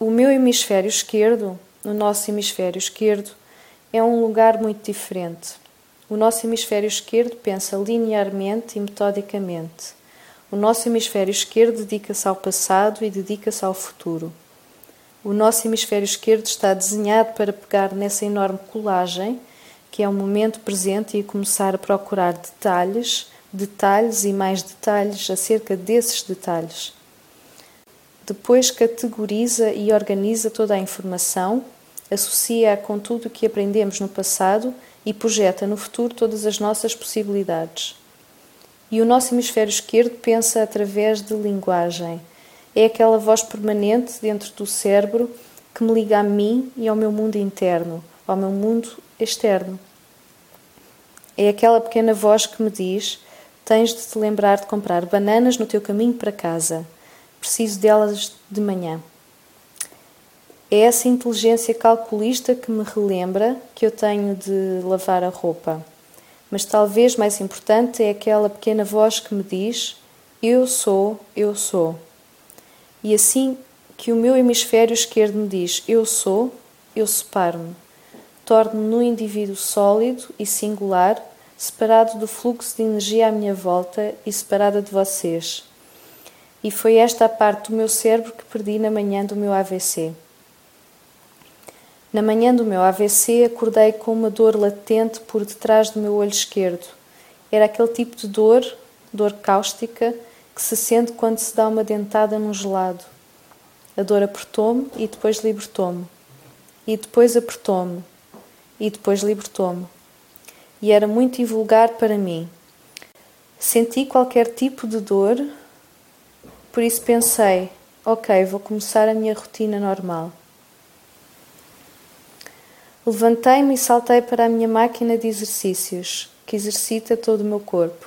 o meu hemisfério esquerdo, o nosso hemisfério esquerdo, é um lugar muito diferente. O nosso hemisfério esquerdo pensa linearmente e metodicamente. O nosso hemisfério esquerdo dedica-se ao passado e dedica-se ao futuro. O nosso hemisfério esquerdo está desenhado para pegar nessa enorme colagem, que é o momento presente, e começar a procurar detalhes, detalhes e mais detalhes acerca desses detalhes. Depois categoriza e organiza toda a informação, associa-a com tudo o que aprendemos no passado e projeta no futuro todas as nossas possibilidades. E o nosso hemisfério esquerdo pensa através de linguagem. É aquela voz permanente dentro do cérebro que me liga a mim e ao meu mundo interno, ao meu mundo externo. É aquela pequena voz que me diz: tens de te lembrar de comprar bananas no teu caminho para casa. Preciso delas de manhã. É essa inteligência calculista que me relembra que eu tenho de lavar a roupa. Mas talvez mais importante é aquela pequena voz que me diz: Eu sou, eu sou. E assim que o meu hemisfério esquerdo me diz eu sou, eu separo-me. Torno-me num indivíduo sólido e singular, separado do fluxo de energia à minha volta e separada de vocês. E foi esta a parte do meu cérebro que perdi na manhã do meu AVC. Na manhã do meu AVC, acordei com uma dor latente por detrás do meu olho esquerdo. Era aquele tipo de dor, dor cáustica, que se sente quando se dá uma dentada num gelado. A dor apertou-me e depois libertou-me. E depois apertou-me. E depois libertou-me. E era muito invulgar para mim. Senti qualquer tipo de dor, por isso pensei: ok, vou começar a minha rotina normal. Levantei-me e saltei para a minha máquina de exercícios, que exercita todo o meu corpo.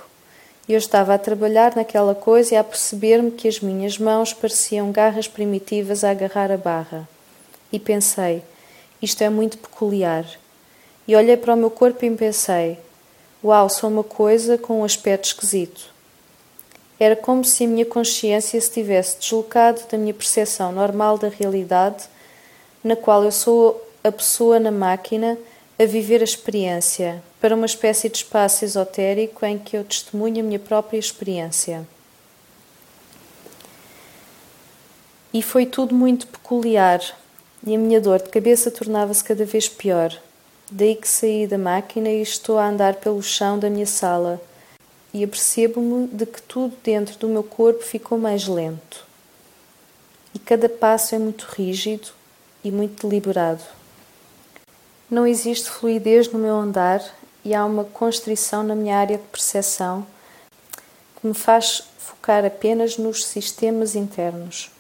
Eu estava a trabalhar naquela coisa e a perceber-me que as minhas mãos pareciam garras primitivas a agarrar a barra. E pensei: isto é muito peculiar. E olhei para o meu corpo e pensei: uau, sou uma coisa com um aspecto esquisito. Era como se a minha consciência se tivesse deslocado da minha percepção normal da realidade, na qual eu sou a pessoa na máquina a viver a experiência, para uma espécie de espaço esotérico em que eu testemunho a minha própria experiência. E foi tudo muito peculiar, e a minha dor de cabeça tornava-se cada vez pior. Daí que saí da máquina e estou a andar pelo chão da minha sala, e apercebo-me de que tudo dentro do meu corpo ficou mais lento. E cada passo é muito rígido e muito deliberado. Não existe fluidez no meu andar e há uma constrição na minha área de percepção que me faz focar apenas nos sistemas internos.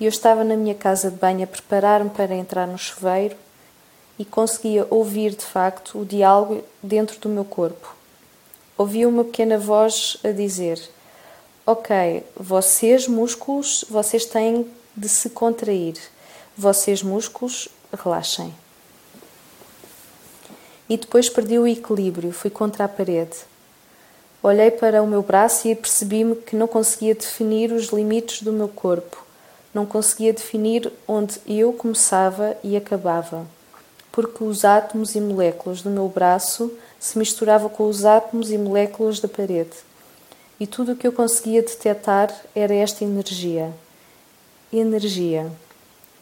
Eu estava na minha casa de banho a preparar-me para entrar no chuveiro e conseguia ouvir de facto o diálogo dentro do meu corpo. Ouvia uma pequena voz a dizer: Ok, vocês músculos, vocês têm de se contrair. Vocês músculos, relaxem e depois perdi o equilíbrio, fui contra a parede. Olhei para o meu braço e percebi-me que não conseguia definir os limites do meu corpo, não conseguia definir onde eu começava e acabava, porque os átomos e moléculas do meu braço se misturavam com os átomos e moléculas da parede. E tudo o que eu conseguia detectar era esta energia. Energia.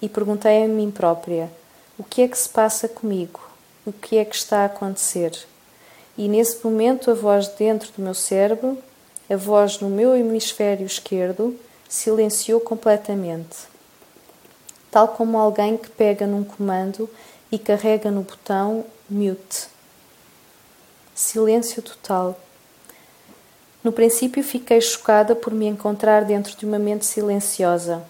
E perguntei a mim própria: o que é que se passa comigo? o que é que está a acontecer. E nesse momento a voz dentro do meu cérebro, a voz no meu hemisfério esquerdo, silenciou completamente. Tal como alguém que pega num comando e carrega no botão mute. Silêncio total. No princípio fiquei chocada por me encontrar dentro de uma mente silenciosa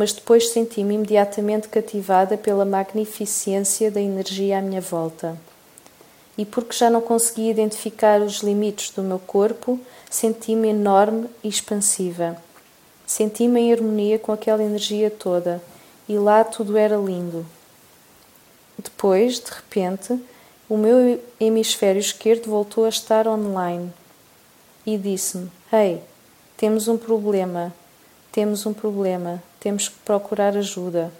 mas depois senti-me imediatamente cativada pela magnificência da energia à minha volta. E porque já não conseguia identificar os limites do meu corpo, senti-me enorme e expansiva. Senti-me em harmonia com aquela energia toda, e lá tudo era lindo. Depois, de repente, o meu hemisfério esquerdo voltou a estar online e disse-me: Hey, temos um problema, temos um problema temos que procurar ajuda.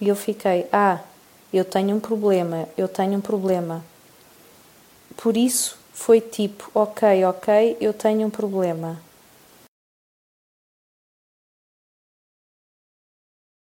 E eu fiquei: Ah, eu tenho um problema, eu tenho um problema. Por isso foi tipo: Ok, ok, eu tenho um problema.